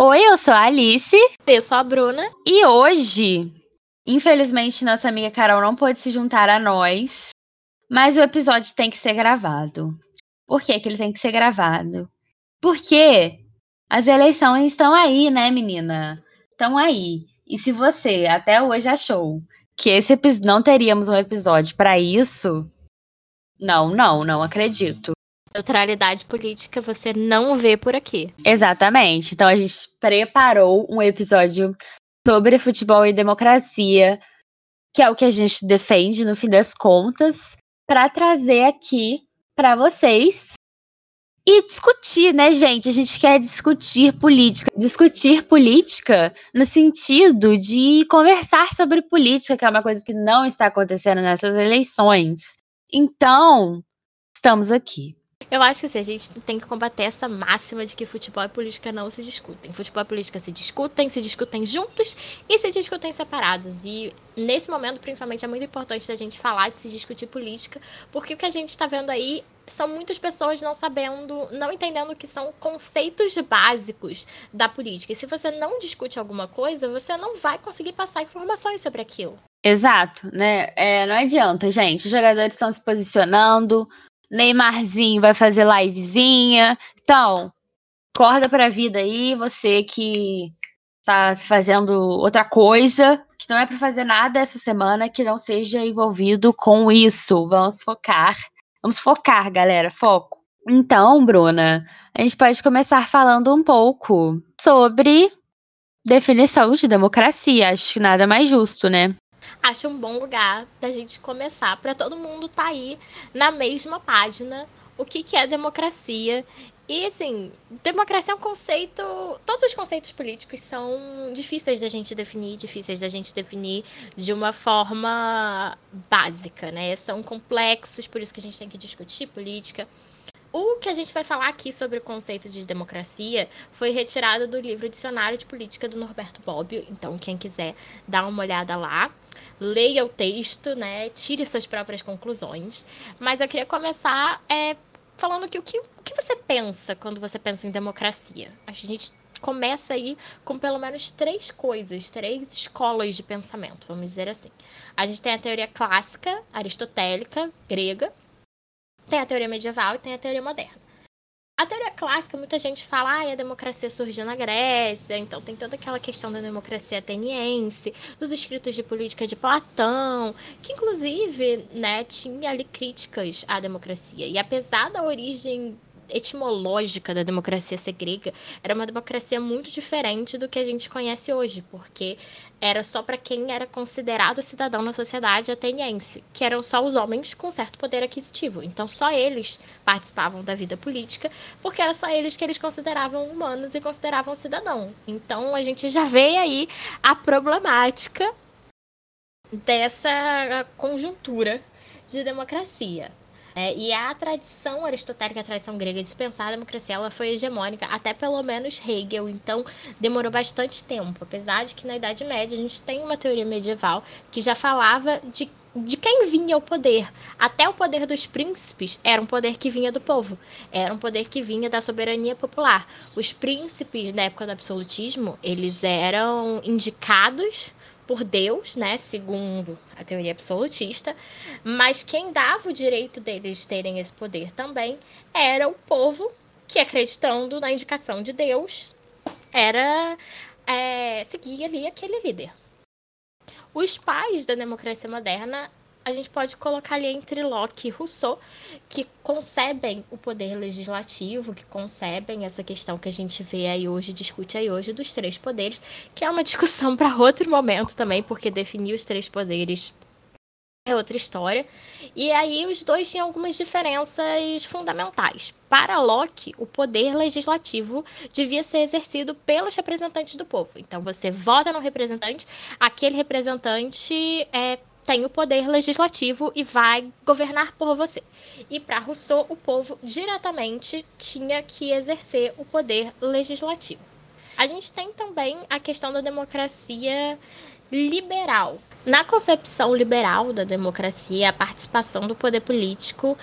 Oi, eu sou a Alice. Eu sou a Bruna. E hoje, infelizmente, nossa amiga Carol não pôde se juntar a nós, mas o episódio tem que ser gravado. Por que, que ele tem que ser gravado? Porque as eleições estão aí, né, menina? Estão aí. E se você até hoje achou que esse não teríamos um episódio para isso, não, não, não acredito. Neutralidade política você não vê por aqui. Exatamente. Então a gente preparou um episódio sobre futebol e democracia, que é o que a gente defende no fim das contas, para trazer aqui para vocês e discutir, né, gente? A gente quer discutir política. Discutir política no sentido de conversar sobre política, que é uma coisa que não está acontecendo nessas eleições. Então, estamos aqui. Eu acho que assim, a gente tem que combater essa máxima de que futebol e política não se discutem. Futebol e política se discutem, se discutem juntos e se discutem separados. E nesse momento, principalmente, é muito importante a gente falar de se discutir política, porque o que a gente está vendo aí são muitas pessoas não sabendo, não entendendo que são conceitos básicos da política. E se você não discute alguma coisa, você não vai conseguir passar informações sobre aquilo. Exato, né? É, não adianta, gente. Os jogadores estão se posicionando, Neymarzinho vai fazer livezinha. Então, corda pra vida aí, você que tá fazendo outra coisa, que não é para fazer nada essa semana que não seja envolvido com isso. Vamos focar. Vamos focar, galera, foco. Então, Bruna, a gente pode começar falando um pouco sobre definição de democracia. Acho que nada mais justo, né? Acho um bom lugar da gente começar para todo mundo estar tá aí na mesma página o que, que é democracia. E assim, democracia é um conceito. Todos os conceitos políticos são difíceis da gente definir, difíceis da gente definir de uma forma básica, né? São complexos, por isso que a gente tem que discutir política. O que a gente vai falar aqui sobre o conceito de democracia foi retirado do livro Dicionário de Política do Norberto Bobbio. Então, quem quiser dar uma olhada lá, leia o texto, né? Tire suas próprias conclusões. Mas eu queria começar é, falando que o, que o que você pensa quando você pensa em democracia? A gente começa aí com pelo menos três coisas, três escolas de pensamento, vamos dizer assim. A gente tem a teoria clássica, aristotélica, grega, tem a teoria medieval e tem a teoria moderna. A teoria clássica, muita gente fala, ah, a democracia surgiu na Grécia, então tem toda aquela questão da democracia ateniense, dos escritos de política de Platão, que inclusive, né, tinha ali críticas à democracia. E apesar da origem etimológica da democracia grega era uma democracia muito diferente do que a gente conhece hoje, porque era só para quem era considerado cidadão na sociedade ateniense, que eram só os homens com certo poder aquisitivo. Então só eles participavam da vida política, porque era só eles que eles consideravam humanos e consideravam cidadão. Então a gente já vê aí a problemática dessa conjuntura de democracia. É, e a tradição aristotélica, a tradição grega de pensar a democracia, ela foi hegemônica até pelo menos Hegel, então demorou bastante tempo. Apesar de que na Idade Média a gente tem uma teoria medieval que já falava de de quem vinha o poder. Até o poder dos príncipes era um poder que vinha do povo, era um poder que vinha da soberania popular. Os príncipes na época do absolutismo, eles eram indicados por Deus, né, segundo a teoria absolutista, mas quem dava o direito deles terem esse poder também era o povo que, acreditando na indicação de Deus, era é, seguir ali aquele líder. Os pais da democracia moderna a gente pode colocar ali entre Locke e Rousseau, que concebem o poder legislativo, que concebem essa questão que a gente vê aí hoje, discute aí hoje, dos três poderes, que é uma discussão para outro momento também, porque definir os três poderes é outra história. E aí os dois tinham algumas diferenças fundamentais. Para Locke, o poder legislativo devia ser exercido pelos representantes do povo. Então você vota no representante, aquele representante é, tem o poder legislativo e vai governar por você. E para Rousseau, o povo diretamente tinha que exercer o poder legislativo. A gente tem também a questão da democracia liberal. Na concepção liberal da democracia, a participação do poder político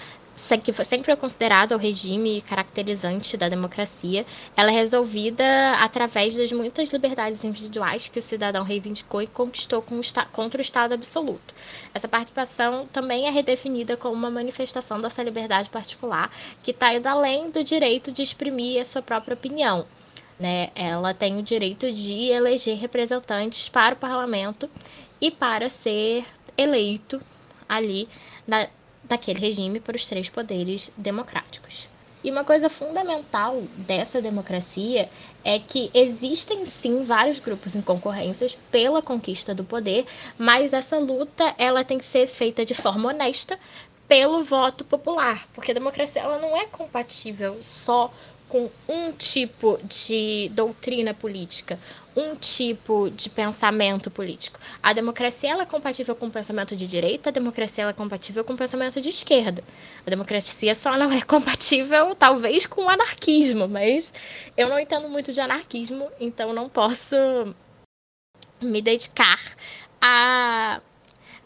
que sempre foi considerada o regime caracterizante da democracia, ela é resolvida através das muitas liberdades individuais que o cidadão reivindicou e conquistou contra o Estado absoluto. Essa participação também é redefinida como uma manifestação dessa liberdade particular, que está indo além do direito de exprimir a sua própria opinião. Né? Ela tem o direito de eleger representantes para o parlamento e para ser eleito ali na, daquele regime por os três poderes democráticos. E uma coisa fundamental dessa democracia é que existem sim vários grupos em concorrências pela conquista do poder, mas essa luta ela tem que ser feita de forma honesta pelo voto popular, porque a democracia ela não é compatível só com um tipo de doutrina política, um tipo de pensamento político. A democracia ela é compatível com o pensamento de direita, a democracia ela é compatível com o pensamento de esquerda. A democracia só não é compatível, talvez, com o anarquismo, mas eu não entendo muito de anarquismo, então não posso me dedicar a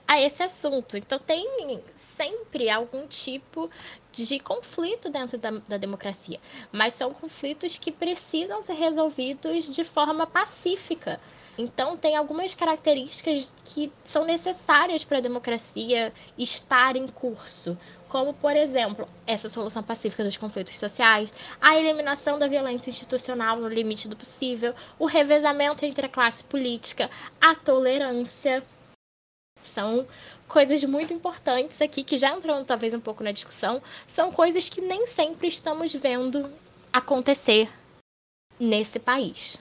a esse assunto. Então, tem sempre algum tipo de conflito dentro da, da, democracia, mas são conflitos que precisam ser resolvidos de forma pacífica. Então, tem algumas características que são necessárias para a democracia estar em curso, como, por exemplo, essa solução pacífica dos conflitos sociais, a eliminação da violência institucional no limite do possível, o revezamento entre a classe política, a tolerância são coisas muito importantes aqui, que já entrando talvez um pouco na discussão, são coisas que nem sempre estamos vendo acontecer nesse país.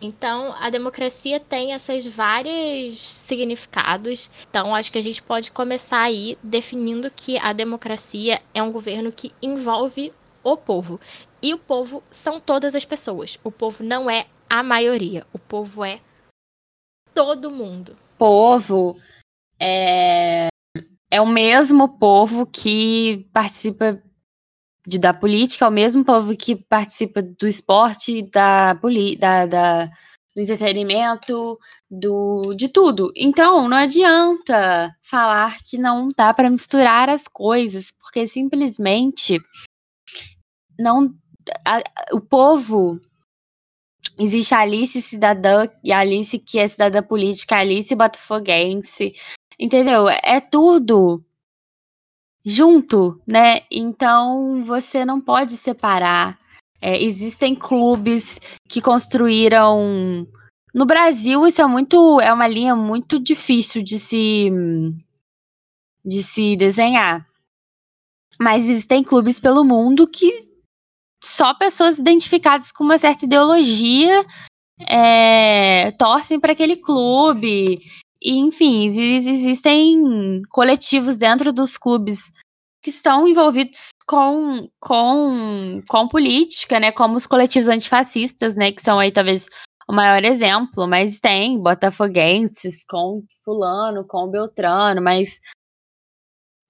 Então, a democracia tem esses vários significados. Então, acho que a gente pode começar aí definindo que a democracia é um governo que envolve o povo. E o povo são todas as pessoas. O povo não é a maioria. O povo é todo mundo povo é, é o mesmo povo que participa de, da política, é o mesmo povo que participa do esporte, da, da, da do entretenimento, do, de tudo. Então, não adianta falar que não dá para misturar as coisas, porque simplesmente não a, o povo Existe a Alice cidadã e a Alice que é cidadã política, a Alice botafoguense. Entendeu? É tudo junto, né? Então você não pode separar. É, existem clubes que construíram. No Brasil, isso é muito. É uma linha muito difícil de se. de se desenhar. Mas existem clubes pelo mundo que só pessoas identificadas com uma certa ideologia é, torcem para aquele clube. E, enfim, existem coletivos dentro dos clubes que estão envolvidos com, com, com política, né? Como os coletivos antifascistas, né? Que são aí talvez o maior exemplo, mas tem botafoguenses com fulano, com beltrano, mas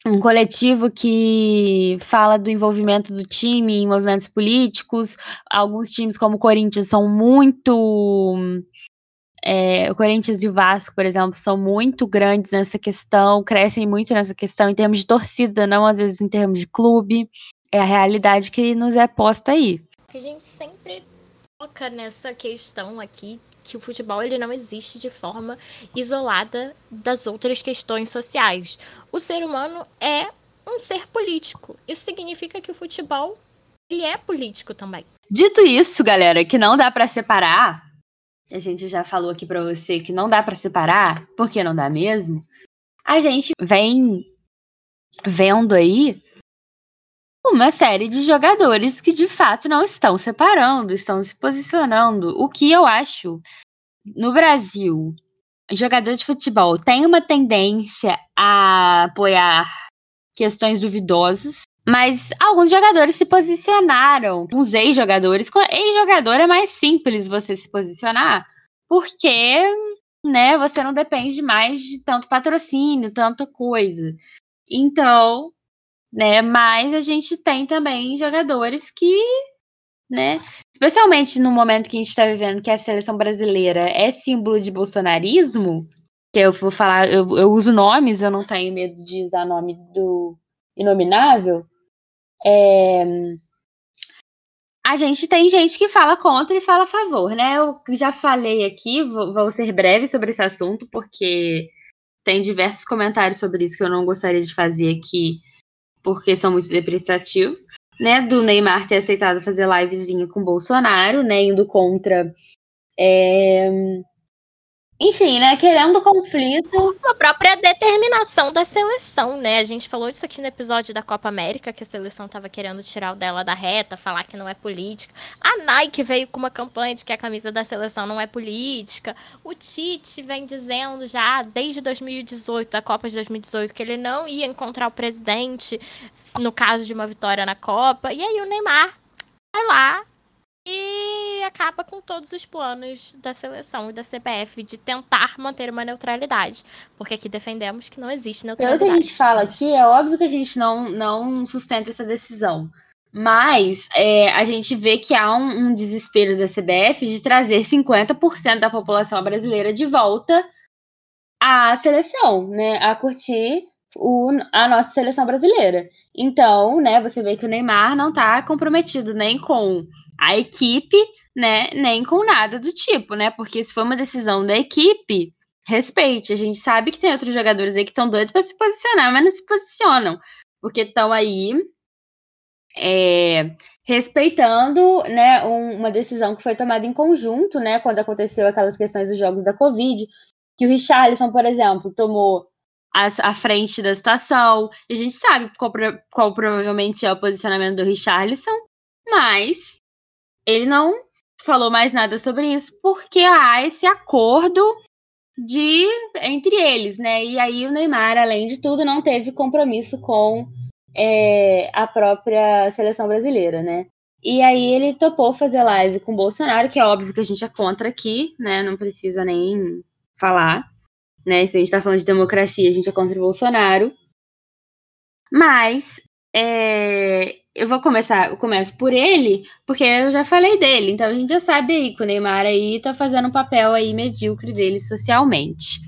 um coletivo que fala do envolvimento do time em movimentos políticos. Alguns times, como o Corinthians, são muito. É, o Corinthians e o Vasco, por exemplo, são muito grandes nessa questão, crescem muito nessa questão em termos de torcida, não às vezes em termos de clube. É a realidade que nos é posta aí. A gente sempre toca nessa questão aqui que o futebol ele não existe de forma isolada das outras questões sociais. O ser humano é um ser político. Isso significa que o futebol ele é político também. Dito isso, galera, que não dá para separar, a gente já falou aqui para você que não dá para separar, porque não dá mesmo. A gente vem vendo aí uma série de jogadores que de fato não estão separando, estão se posicionando. O que eu acho no Brasil, jogador de futebol tem uma tendência a apoiar questões duvidosas, mas alguns jogadores se posicionaram, uns ex-jogadores. Ex-jogador é mais simples você se posicionar, porque né, você não depende mais de tanto patrocínio, tanta coisa. Então, né? Mas a gente tem também jogadores que, né? Especialmente no momento que a gente está vivendo, que a seleção brasileira é símbolo de bolsonarismo, que eu vou falar, eu, eu uso nomes, eu não tenho medo de usar nome do, inominável, é, a gente tem gente que fala contra e fala a favor, né? Eu já falei aqui, vou, vou, ser breve sobre esse assunto, porque tem diversos comentários sobre isso que eu não gostaria de fazer aqui, porque são muito depreciativos, né? Do Neymar ter aceitado fazer livezinha com Bolsonaro, né? Indo contra. É, enfim, né, querendo conflito. A própria determinação da seleção, né? A gente falou isso aqui no episódio da Copa América, que a seleção estava querendo tirar o dela da reta, falar que não é política. A Nike veio com uma campanha de que a camisa da seleção não é política. O Tite vem dizendo já desde 2018, da Copa de 2018, que ele não ia encontrar o presidente no caso de uma vitória na Copa. E aí o Neymar vai lá e acaba com todos os planos da seleção e da CBF de tentar manter uma neutralidade. Porque aqui defendemos que não existe neutralidade. Pelo que a gente fala aqui, é óbvio que a gente não, não sustenta essa decisão. Mas é, a gente vê que há um, um, desespero da CBF de trazer 50% da população brasileira de volta à seleção, né? A curtir o, a nossa seleção brasileira. Então, né, você vê que o Neymar não está comprometido nem com a equipe, né, nem com nada do tipo, né? Porque se for uma decisão da equipe, respeite. A gente sabe que tem outros jogadores aí que estão doidos para se posicionar, mas não se posicionam, porque estão aí é, respeitando, né, um, uma decisão que foi tomada em conjunto, né, quando aconteceu aquelas questões dos jogos da Covid, que o Richarlison, por exemplo, tomou à frente da situação. A gente sabe qual, qual provavelmente é o posicionamento do Richarlison, mas ele não falou mais nada sobre isso porque há esse acordo de entre eles, né? E aí o Neymar, além de tudo, não teve compromisso com é, a própria seleção brasileira, né? E aí ele topou fazer live com o Bolsonaro, que é óbvio que a gente é contra aqui, né? Não precisa nem falar né? Se a gente está falando de democracia, a gente é contra o Bolsonaro. Mas é, eu vou começar, eu começo por ele, porque eu já falei dele, então a gente já sabe aí que o Neymar aí tá fazendo um papel aí medíocre dele socialmente.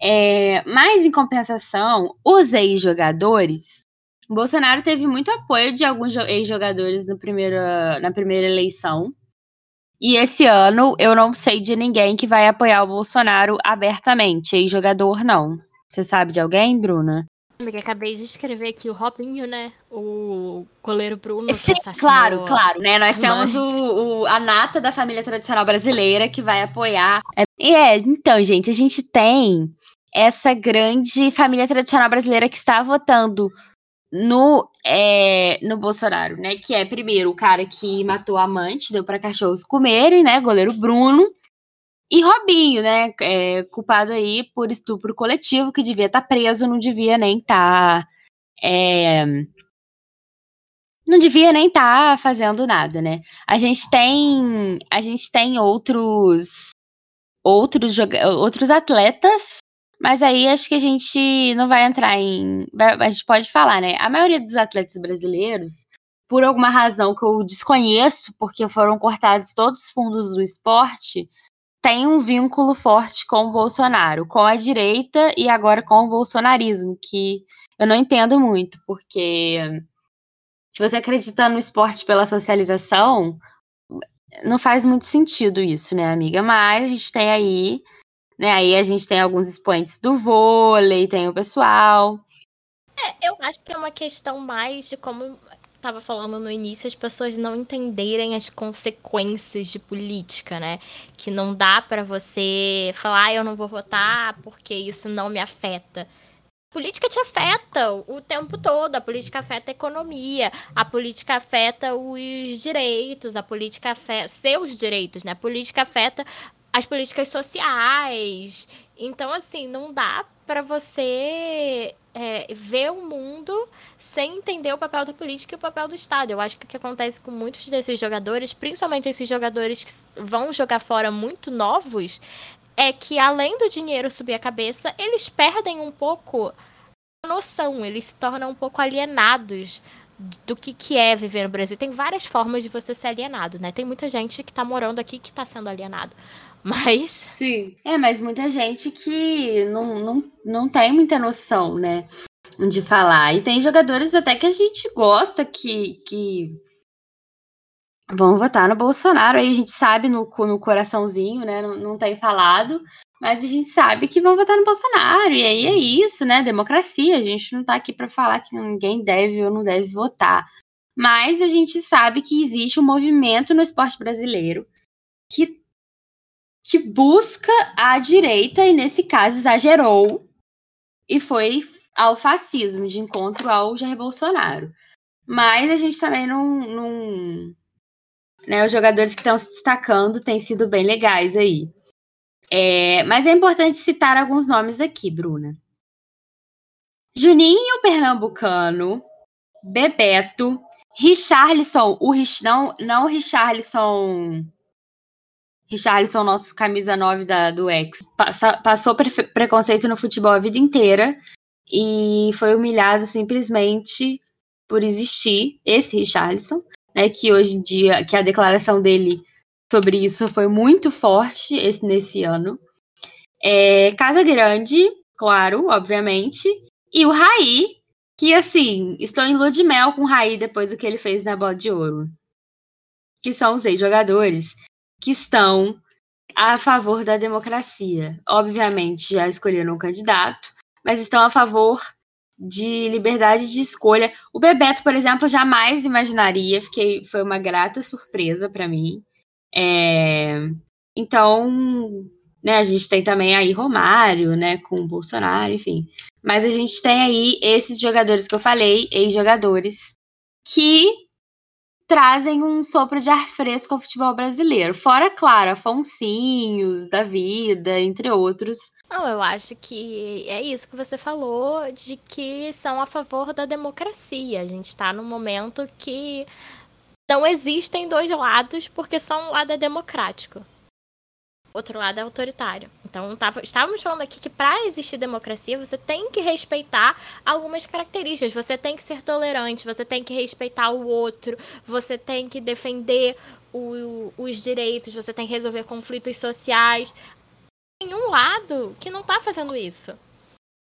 É, mas em compensação, os ex-jogadores, Bolsonaro teve muito apoio de alguns ex-jogadores na primeira eleição, e esse ano eu não sei de ninguém que vai apoiar o Bolsonaro abertamente, ex-jogador não. Você sabe de alguém, Bruna? Amiga, acabei de escrever aqui o Robinho, né? O goleiro Bruno. Sim, claro, claro, né? Nós temos o, o, a nata da família tradicional brasileira que vai apoiar. E é, então, gente, a gente tem essa grande família tradicional brasileira que está votando no, é, no Bolsonaro, né? Que é, primeiro, o cara que matou a amante, deu para cachorros comerem, né? Goleiro Bruno. E Robinho, né? É, culpado aí por estupro coletivo, que devia estar tá preso, não devia nem estar. Tá, é, não devia nem estar tá fazendo nada, né? A gente tem. A gente tem outros. Outros, outros atletas mas aí acho que a gente não vai entrar em. A gente pode falar, né? A maioria dos atletas brasileiros, por alguma razão que eu desconheço, porque foram cortados todos os fundos do esporte, tem um vínculo forte com o Bolsonaro, com a direita e agora com o bolsonarismo, que eu não entendo muito, porque se você acredita no esporte pela socialização, não faz muito sentido isso, né, amiga? Mas a gente tem aí né? Aí a gente tem alguns expoentes do vôlei, tem o pessoal. É, eu acho que é uma questão mais de como estava falando no início, as pessoas não entenderem as consequências de política, né? Que não dá para você falar, ah, eu não vou votar porque isso não me afeta. Política te afeta o tempo todo, a política afeta a economia, a política afeta os direitos, a política afeta seus direitos, né? A política afeta as políticas sociais. Então, assim, não dá para você é, ver o mundo sem entender o papel da política e o papel do Estado. Eu acho que o que acontece com muitos desses jogadores, principalmente esses jogadores que vão jogar fora muito novos, é que além do dinheiro subir a cabeça, eles perdem um pouco a noção, eles se tornam um pouco alienados do que, que é viver no Brasil. Tem várias formas de você ser alienado, né? Tem muita gente que está morando aqui que está sendo alienado. Mas. Sim. É, mas muita gente que não, não, não tem muita noção, né? de falar. E tem jogadores até que a gente gosta que, que vão votar no Bolsonaro. Aí a gente sabe no, no coraçãozinho, né? Não, não tem falado. Mas a gente sabe que vão votar no Bolsonaro. E aí é isso, né? Democracia. A gente não tá aqui para falar que ninguém deve ou não deve votar. Mas a gente sabe que existe um movimento no esporte brasileiro que, que busca a direita e, nesse caso, exagerou e foi ao fascismo, de encontro ao Jair Bolsonaro. Mas a gente também não. não né, os jogadores que estão se destacando têm sido bem legais aí. É, mas é importante citar alguns nomes aqui, Bruna. Juninho Pernambucano, Bebeto, Richarlison, o Rich, não, não Richarlison. Richarlison, nosso camisa 9 da, do ex, passa, passou pre preconceito no futebol a vida inteira e foi humilhado simplesmente por existir esse Richarlison, né, que hoje em dia, que a declaração dele sobre isso foi muito forte esse, nesse ano. É, Casa Grande, claro, obviamente, e o Raí, que assim, estou em lua de mel com o Raí depois do que ele fez na bola de ouro. Que são os seis jogadores que estão a favor da democracia. Obviamente já escolheram um candidato, mas estão a favor de liberdade de escolha. O Bebeto, por exemplo, jamais imaginaria, fiquei, foi uma grata surpresa para mim. É, então, né, a gente tem também aí Romário, né, com o Bolsonaro, enfim. Mas a gente tem aí esses jogadores que eu falei, ex-jogadores, que trazem um sopro de ar fresco ao futebol brasileiro. Fora, claro, Afonsinhos da vida, entre outros. Não, eu acho que é isso que você falou, de que são a favor da democracia. A gente está num momento que não existem dois lados, porque só um lado é democrático outro lado é autoritário. Então, tava, estávamos falando aqui que para existir democracia, você tem que respeitar algumas características. Você tem que ser tolerante, você tem que respeitar o outro, você tem que defender o, os direitos, você tem que resolver conflitos sociais. Tem um lado que não está fazendo isso.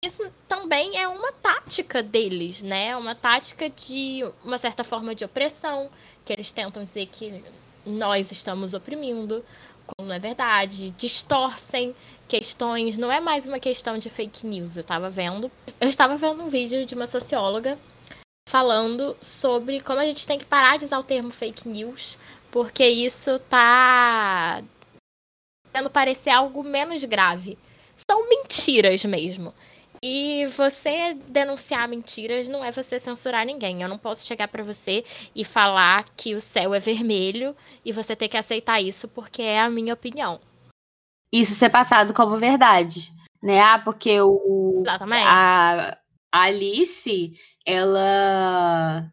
Isso também é uma tática deles, né? Uma tática de uma certa forma de opressão, que eles tentam dizer que nós estamos oprimindo quando não é verdade, distorcem questões, não é mais uma questão de fake news. Eu estava vendo, eu estava vendo um vídeo de uma socióloga falando sobre como a gente tem que parar de usar o termo fake news, porque isso tá tendo parecer algo menos grave. São mentiras mesmo. E você denunciar mentiras não é você censurar ninguém. Eu não posso chegar para você e falar que o céu é vermelho e você ter que aceitar isso porque é a minha opinião. Isso ser passado como verdade, né? Ah, porque o Exatamente. A, a Alice, ela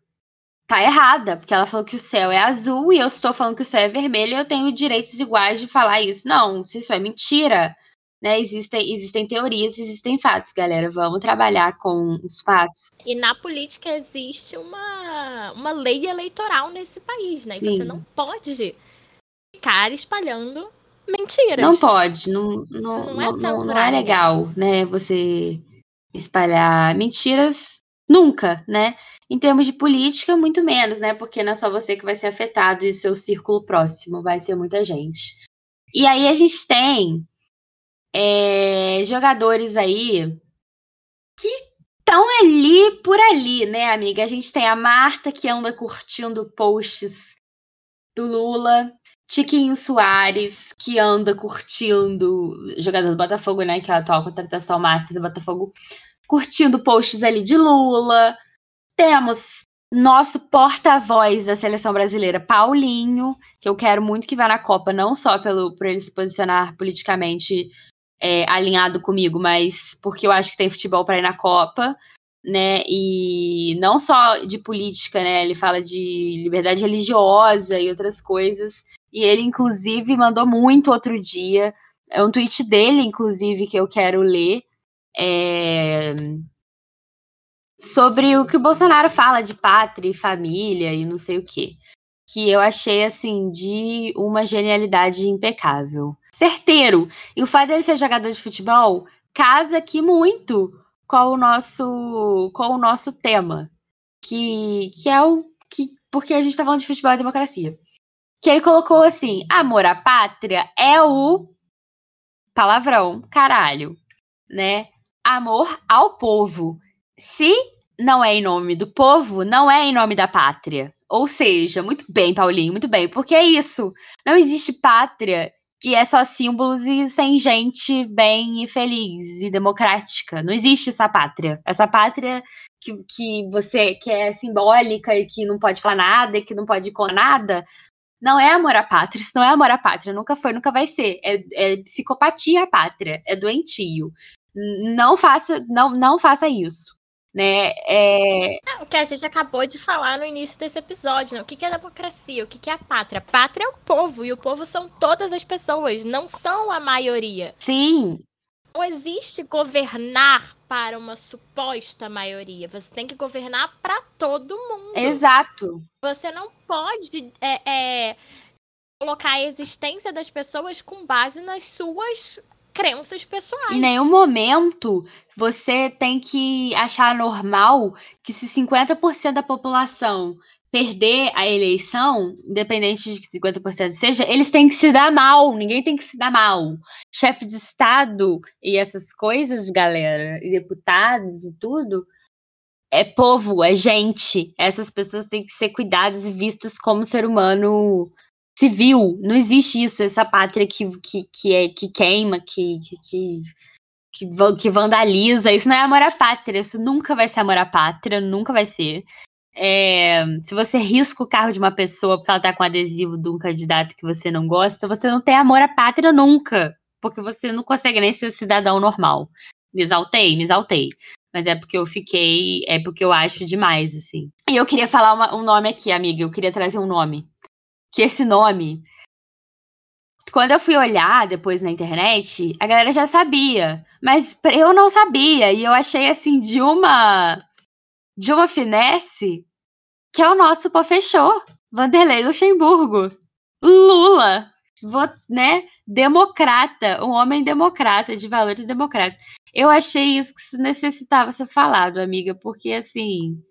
tá errada, porque ela falou que o céu é azul e eu estou falando que o céu é vermelho e eu tenho direitos iguais de falar isso. Não, se isso é mentira, né, existem, existem teorias, existem fatos, galera. Vamos trabalhar com os fatos. E na política existe uma, uma lei eleitoral nesse país, né? Sim. Você não pode ficar espalhando mentiras. Não pode, não, não, não, é, não, não é legal, né? Você espalhar mentiras nunca, né? Em termos de política, muito menos, né? Porque não é só você que vai ser afetado e seu círculo próximo, vai ser muita gente. E aí a gente tem é, jogadores aí que estão ali por ali, né, amiga? A gente tem a Marta que anda curtindo posts do Lula, Tiquinho Soares, que anda curtindo, jogador do Botafogo, né, que é a atual contratação máxima do Botafogo, curtindo posts ali de Lula. Temos nosso porta-voz da seleção brasileira, Paulinho, que eu quero muito que vá na Copa, não só pelo por ele se posicionar politicamente é, alinhado comigo, mas porque eu acho que tem futebol para ir na Copa, né? E não só de política, né? Ele fala de liberdade religiosa e outras coisas. E ele, inclusive, mandou muito outro dia. É um tweet dele, inclusive, que eu quero ler. É... Sobre o que o Bolsonaro fala de pátria e família e não sei o quê. Que eu achei, assim, de uma genialidade impecável certeiro. E o fato dele ser jogador de futebol casa aqui muito qual o nosso, qual o nosso tema, que, que é o que porque a gente tá falando de futebol e democracia. Que ele colocou assim: amor à pátria é o palavrão, caralho, né? Amor ao povo. Se não é em nome do povo, não é em nome da pátria. Ou seja, muito bem, Paulinho, muito bem, porque é isso. Não existe pátria que é só símbolos e sem gente bem e feliz e democrática. Não existe essa pátria. Essa pátria que, que você que é simbólica e que não pode falar nada e que não pode com nada, não é amor à pátria. Isso não é amor à pátria. Nunca foi, nunca vai ser. É, é psicopatia à pátria. É doentio. Não faça, não, não faça isso né? É... O que a gente acabou de falar no início desse episódio, né? O que é democracia? O que é a pátria? Pátria é o povo, e o povo são todas as pessoas, não são a maioria. Sim. Não existe governar para uma suposta maioria. Você tem que governar para todo mundo. Exato. Você não pode é, é, colocar a existência das pessoas com base nas suas crenças pessoais. Em nenhum momento você tem que achar normal que se 50% da população perder a eleição, independente de que 50% seja, eles têm que se dar mal, ninguém tem que se dar mal. Chefe de Estado e essas coisas, galera, e deputados e tudo, é povo, é gente. Essas pessoas têm que ser cuidadas e vistas como ser humano civil. Não existe isso, essa pátria que, que, que, é, que queima, que, que, que, que vandaliza. Isso não é amor à pátria. Isso nunca vai ser amor à pátria, nunca vai ser. É, se você risca o carro de uma pessoa porque ela tá com adesivo de um candidato que você não gosta, você não tem amor à pátria nunca. Porque você não consegue nem ser cidadão normal. Me exaltei, me exaltei. Mas é porque eu fiquei. É porque eu acho demais, assim. E eu queria falar uma, um nome aqui, amiga. Eu queria trazer um nome que esse nome. Quando eu fui olhar depois na internet, a galera já sabia, mas eu não sabia e eu achei assim de uma de uma finesse que é o nosso pô fechou, Vanderlei Luxemburgo, Lula, né, democrata, um homem democrata de valores democráticos. Eu achei isso que necessitava ser falado, amiga, porque assim,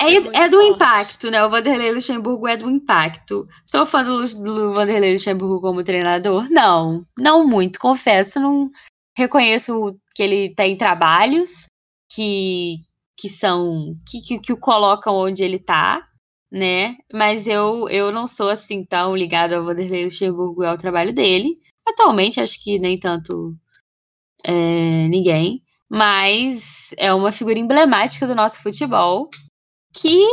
é, é, é do forte. impacto, né? O Vanderlei Luxemburgo é do impacto. Sou fã do, do Vanderlei Luxemburgo como treinador? Não, não muito, confesso. Não reconheço que ele tem trabalhos que, que são. que, que, que o colocam onde ele tá, né? Mas eu, eu não sou assim tão ligado ao Vanderlei Luxemburgo e ao trabalho dele. Atualmente, acho que nem tanto é, ninguém. Mas é uma figura emblemática do nosso futebol que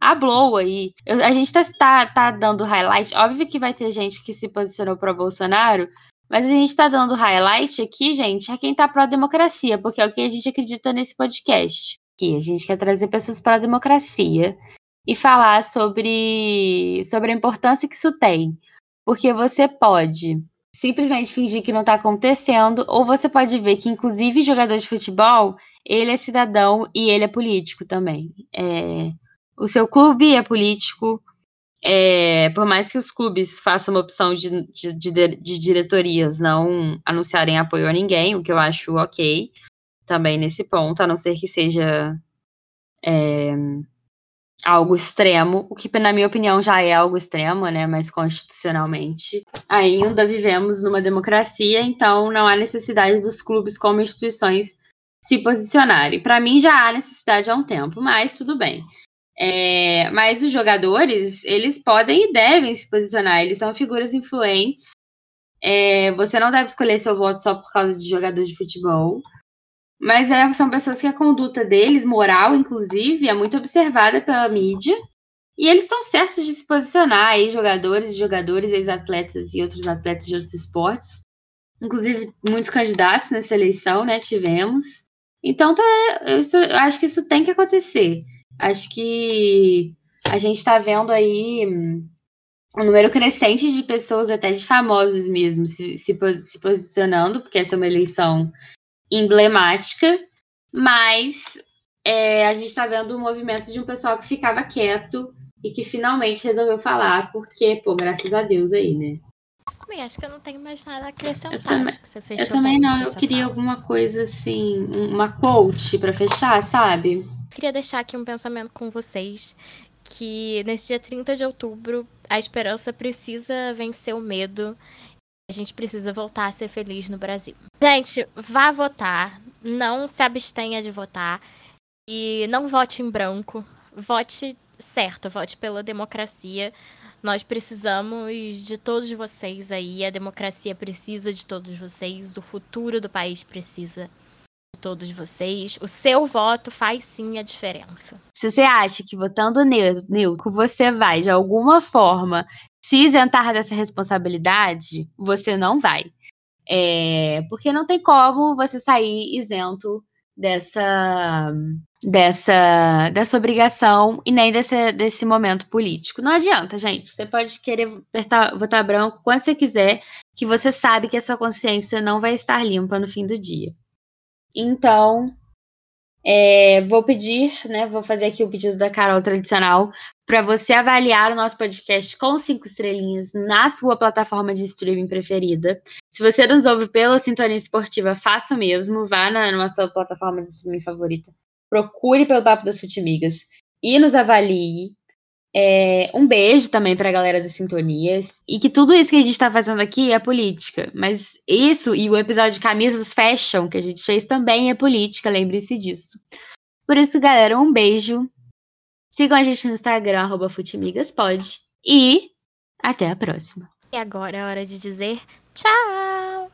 hablou aí. Eu, a gente tá, tá, tá dando highlight. Óbvio que vai ter gente que se posicionou pro Bolsonaro, mas a gente tá dando highlight aqui, gente, a quem tá pró-democracia, porque é o que a gente acredita nesse podcast. Que a gente quer trazer pessoas para a democracia e falar sobre, sobre a importância que isso tem. Porque você pode simplesmente fingir que não está acontecendo, ou você pode ver que, inclusive, jogador de futebol, ele é cidadão e ele é político também. É, o seu clube é político, é, por mais que os clubes façam uma opção de, de, de, de, diretorias não anunciarem apoio a ninguém, o que eu acho ok também nesse ponto, a não ser que seja é, algo extremo, o que na minha opinião já é algo extremo, né, mas constitucionalmente ainda vivemos numa democracia, então não há necessidade dos clubes como instituições se posicionarem. Para mim já há necessidade há um tempo, mas tudo bem. É, mas os jogadores, eles podem e devem se posicionar, eles são figuras influentes. É, você não deve escolher seu voto só por causa de jogador de futebol. Mas é, são pessoas que a conduta deles, moral inclusive, é muito observada pela mídia. E eles são certos de se posicionar aí, jogadores e jogadores, ex-atletas e outros atletas de outros esportes. Inclusive, muitos candidatos nessa eleição, né? Tivemos. Então, tá, isso, eu acho que isso tem que acontecer. Acho que a gente está vendo aí um número crescente de pessoas, até de famosos mesmo, se, se, se posicionando, porque essa é uma eleição emblemática, mas é, a gente está vendo o movimento de um pessoal que ficava quieto e que finalmente resolveu falar, porque, pô, graças a Deus aí, né? Bem, acho que eu não tenho mais nada a acrescentar. Eu também- acho que você fechou Eu também não, eu queria fala. alguma coisa assim, uma quote pra fechar, sabe? Queria deixar aqui um pensamento com vocês que nesse dia 30 de outubro a esperança precisa vencer o medo. A gente precisa voltar a ser feliz no Brasil. Gente, vá votar, não se abstenha de votar e não vote em branco. Vote certo, vote pela democracia. Nós precisamos de todos vocês aí, a democracia precisa de todos vocês, o futuro do país precisa de todos vocês. O seu voto faz sim a diferença. Se você acha que votando neu- neutro você vai, de alguma forma, se isentar dessa responsabilidade, você não vai. É, porque não tem como você sair isento dessa, dessa, dessa obrigação e nem desse, desse momento político. Não adianta, gente. Você pode querer votar, votar branco quando você quiser, que você sabe que essa consciência não vai estar limpa no fim do dia. Então, é, vou pedir, né? Vou fazer aqui o pedido da Carol tradicional para você avaliar o nosso podcast com cinco estrelinhas na sua plataforma de streaming preferida. Se você nos ouve pela Sintonia Esportiva, faça o mesmo. Vá na, na sua plataforma de streaming favorita. Procure pelo Papo das Futimigas e nos avalie. É, um beijo também para a galera das Sintonias. E que tudo isso que a gente está fazendo aqui é política. Mas isso e o episódio de Camisas Fashion que a gente fez também é política, lembre-se disso. Por isso, galera, um beijo. Sigam a gente no Instagram, arroba Futimigaspod. E até a próxima. E agora é hora de dizer tchau!